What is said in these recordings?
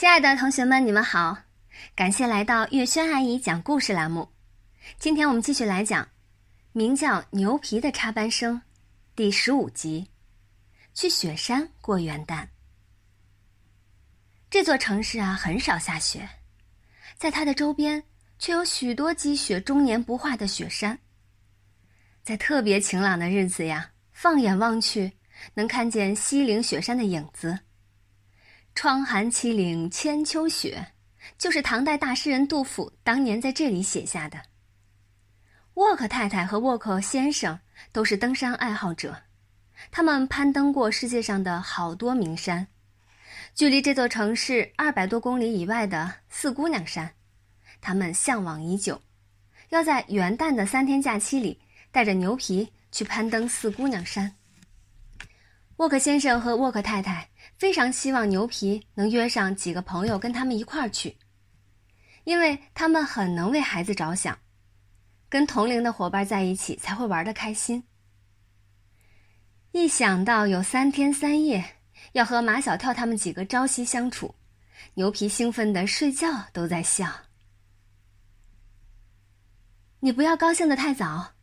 亲爱的同学们，你们好！感谢来到月轩阿姨讲故事栏目。今天我们继续来讲，名叫牛皮的插班生，第十五集，去雪山过元旦。这座城市啊，很少下雪，在它的周边却有许多积雪终年不化的雪山。在特别晴朗的日子呀，放眼望去，能看见西岭雪山的影子。窗含七岭千秋雪，就是唐代大诗人杜甫当年在这里写下的。沃克太太和沃克先生都是登山爱好者，他们攀登过世界上的好多名山。距离这座城市二百多公里以外的四姑娘山，他们向往已久，要在元旦的三天假期里带着牛皮去攀登四姑娘山。沃克先生和沃克太太。非常希望牛皮能约上几个朋友跟他们一块儿去，因为他们很能为孩子着想，跟同龄的伙伴在一起才会玩得开心。一想到有三天三夜要和马小跳他们几个朝夕相处，牛皮兴奋的睡觉都在笑。你不要高兴的太早，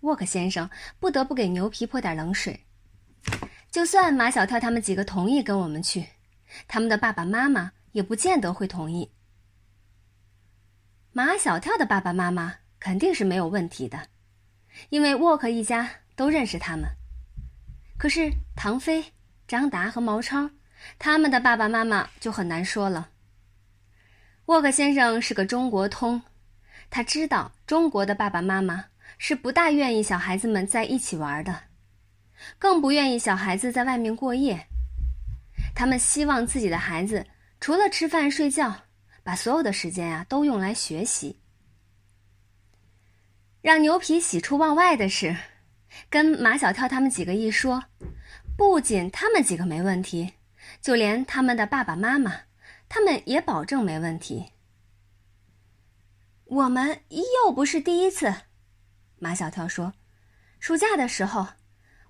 沃克先生不得不给牛皮泼点冷水。就算马小跳他们几个同意跟我们去，他们的爸爸妈妈也不见得会同意。马小跳的爸爸妈妈肯定是没有问题的，因为沃克一家都认识他们。可是唐飞、张达和毛超，他们的爸爸妈妈就很难说了。沃克先生是个中国通，他知道中国的爸爸妈妈是不大愿意小孩子们在一起玩的。更不愿意小孩子在外面过夜，他们希望自己的孩子除了吃饭睡觉，把所有的时间啊都用来学习。让牛皮喜出望外的是，跟马小跳他们几个一说，不仅他们几个没问题，就连他们的爸爸妈妈，他们也保证没问题。我们又不是第一次，马小跳说，暑假的时候。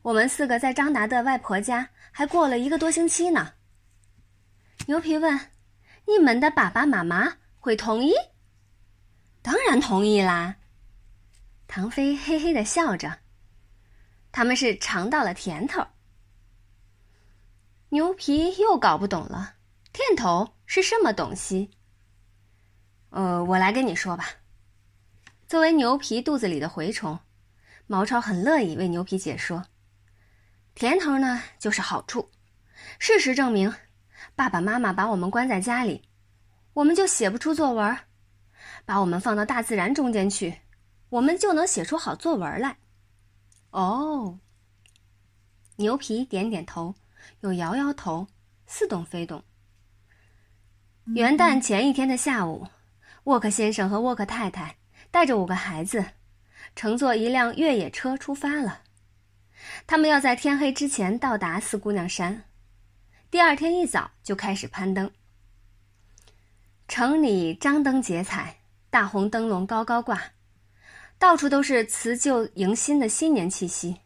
我们四个在张达的外婆家还过了一个多星期呢。牛皮问：“你们的爸爸妈妈会同意？”“当然同意啦。”唐飞嘿嘿的笑着。他们是尝到了甜头。牛皮又搞不懂了，甜头是什么东西？呃，我来跟你说吧。作为牛皮肚子里的蛔虫，毛超很乐意为牛皮解说。甜头呢，就是好处。事实证明，爸爸妈妈把我们关在家里，我们就写不出作文；把我们放到大自然中间去，我们就能写出好作文来。哦，牛皮点点头，又摇摇头，似懂非懂。元旦前一天的下午，沃克先生和沃克太太带着五个孩子，乘坐一辆越野车出发了。他们要在天黑之前到达四姑娘山，第二天一早就开始攀登。城里张灯结彩，大红灯笼高高挂，到处都是辞旧迎新的新年气息。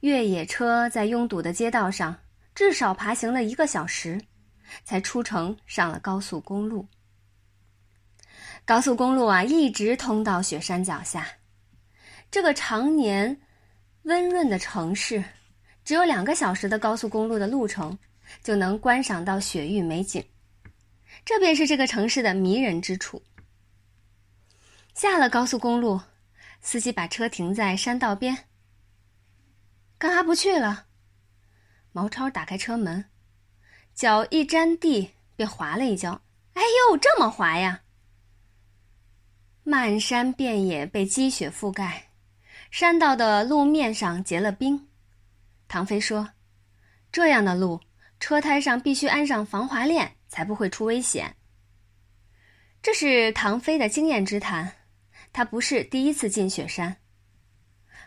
越野车在拥堵的街道上至少爬行了一个小时，才出城上了高速公路。高速公路啊，一直通到雪山脚下，这个常年。温润的城市，只有两个小时的高速公路的路程，就能观赏到雪域美景。这便是这个城市的迷人之处。下了高速公路，司机把车停在山道边。干哈不去了？毛超打开车门，脚一沾地便滑了一跤。哎呦，这么滑呀！漫山遍野被积雪覆盖。山道的路面上结了冰，唐飞说：“这样的路，车胎上必须安上防滑链，才不会出危险。”这是唐飞的经验之谈，他不是第一次进雪山。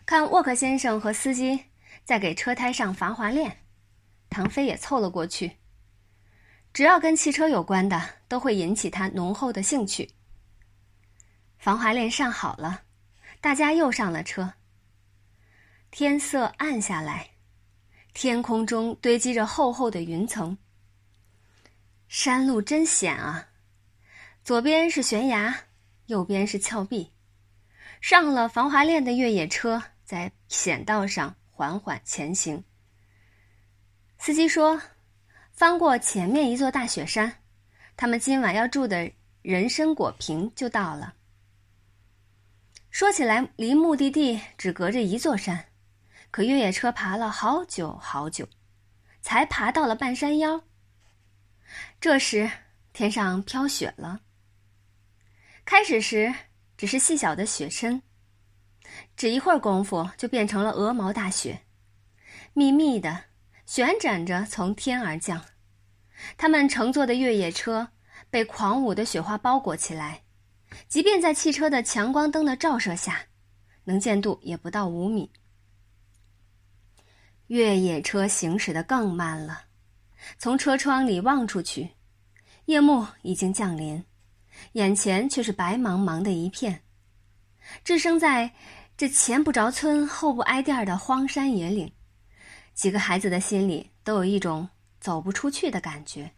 看沃克先生和司机在给车胎上防滑链，唐飞也凑了过去。只要跟汽车有关的，都会引起他浓厚的兴趣。防滑链上好了。大家又上了车。天色暗下来，天空中堆积着厚厚的云层。山路真险啊！左边是悬崖，右边是峭壁。上了防滑链的越野车在险道上缓缓前行。司机说：“翻过前面一座大雪山，他们今晚要住的人参果坪就到了。”说起来，离目的地只隔着一座山，可越野车爬了好久好久，才爬到了半山腰。这时，天上飘雪了。开始时只是细小的雪砷，只一会儿功夫就变成了鹅毛大雪，密密的旋转着从天而降。他们乘坐的越野车被狂舞的雪花包裹起来。即便在汽车的强光灯的照射下，能见度也不到五米。越野车行驶的更慢了，从车窗里望出去，夜幕已经降临，眼前却是白茫茫的一片。置身在这前不着村后不挨店的荒山野岭，几个孩子的心里都有一种走不出去的感觉，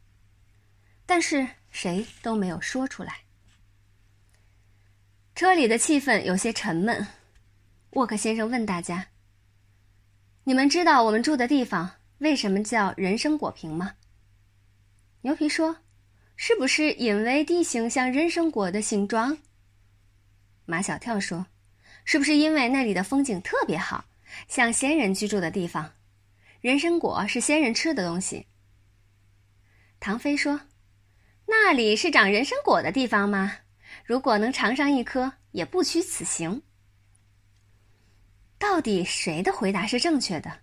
但是谁都没有说出来。车里的气氛有些沉闷，沃克先生问大家：“你们知道我们住的地方为什么叫人参果坪吗？”牛皮说：“是不是因为地形像人参果的形状？”马小跳说：“是不是因为那里的风景特别好，像仙人居住的地方？人参果是仙人吃的东西。”唐飞说：“那里是长人参果的地方吗？”如果能尝上一颗，也不虚此行。到底谁的回答是正确的？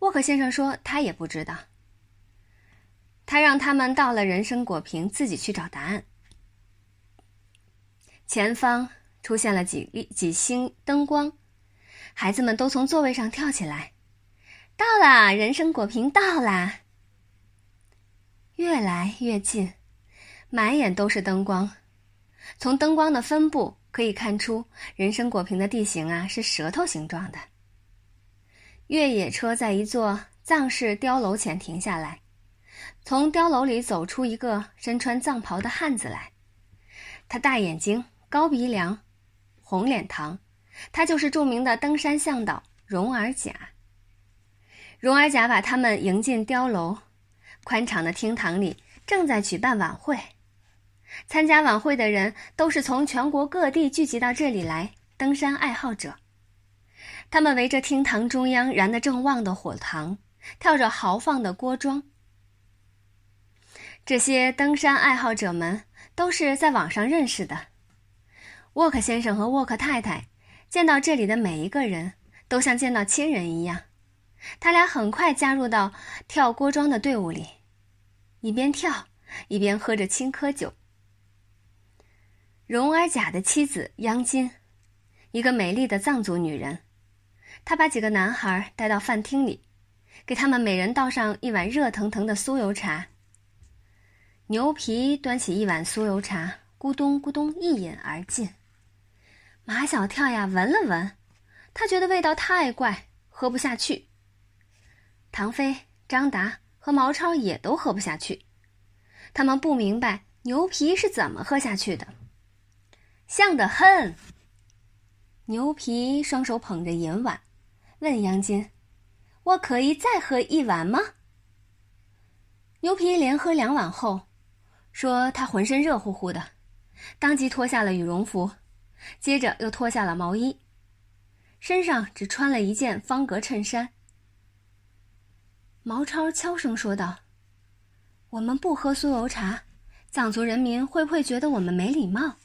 沃克先生说他也不知道。他让他们到了人参果坪，自己去找答案。前方出现了几粒几星灯光，孩子们都从座位上跳起来。到了，人参果坪到啦！越来越近，满眼都是灯光。从灯光的分布可以看出，人参果坪的地形啊是舌头形状的。越野车在一座藏式碉楼前停下来，从碉楼里走出一个身穿藏袍的汉子来。他大眼睛、高鼻梁、红脸膛，他就是著名的登山向导荣尔甲。荣尔甲把他们迎进碉楼，宽敞的厅堂里正在举办晚会。参加晚会的人都是从全国各地聚集到这里来登山爱好者。他们围着厅堂中央燃得正旺的火塘，跳着豪放的锅庄。这些登山爱好者们都是在网上认识的。沃克先生和沃克太太见到这里的每一个人都像见到亲人一样。他俩很快加入到跳锅庄的队伍里，一边跳一边喝着青稞酒。荣尔甲的妻子央金，一个美丽的藏族女人，她把几个男孩带到饭厅里，给他们每人倒上一碗热腾腾的酥油茶。牛皮端起一碗酥油茶，咕咚咕咚一饮而尽。马小跳呀，闻了闻，他觉得味道太怪，喝不下去。唐飞、张达和毛超也都喝不下去，他们不明白牛皮是怎么喝下去的。像得很。牛皮双手捧着银碗，问杨金：“我可以再喝一碗吗？”牛皮连喝两碗后，说他浑身热乎乎的，当即脱下了羽绒服，接着又脱下了毛衣，身上只穿了一件方格衬衫。毛超悄声说道：“我们不喝酥油茶，藏族人民会不会觉得我们没礼貌？”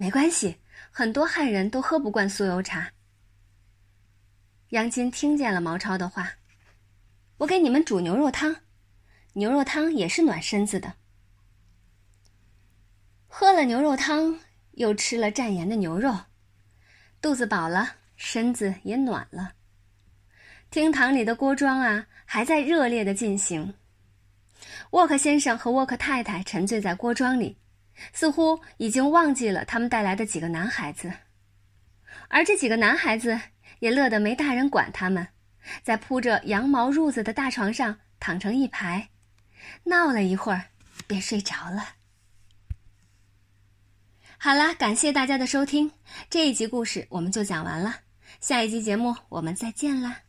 没关系，很多汉人都喝不惯酥油茶。杨金听见了毛超的话，我给你们煮牛肉汤，牛肉汤也是暖身子的。喝了牛肉汤，又吃了蘸盐的牛肉，肚子饱了，身子也暖了。厅堂里的锅庄啊，还在热烈的进行。沃克先生和沃克太太沉醉在锅庄里。似乎已经忘记了他们带来的几个男孩子，而这几个男孩子也乐得没大人管他们，在铺着羊毛褥子的大床上躺成一排，闹了一会儿，便睡着了。好啦，感谢大家的收听，这一集故事我们就讲完了，下一集节目我们再见啦。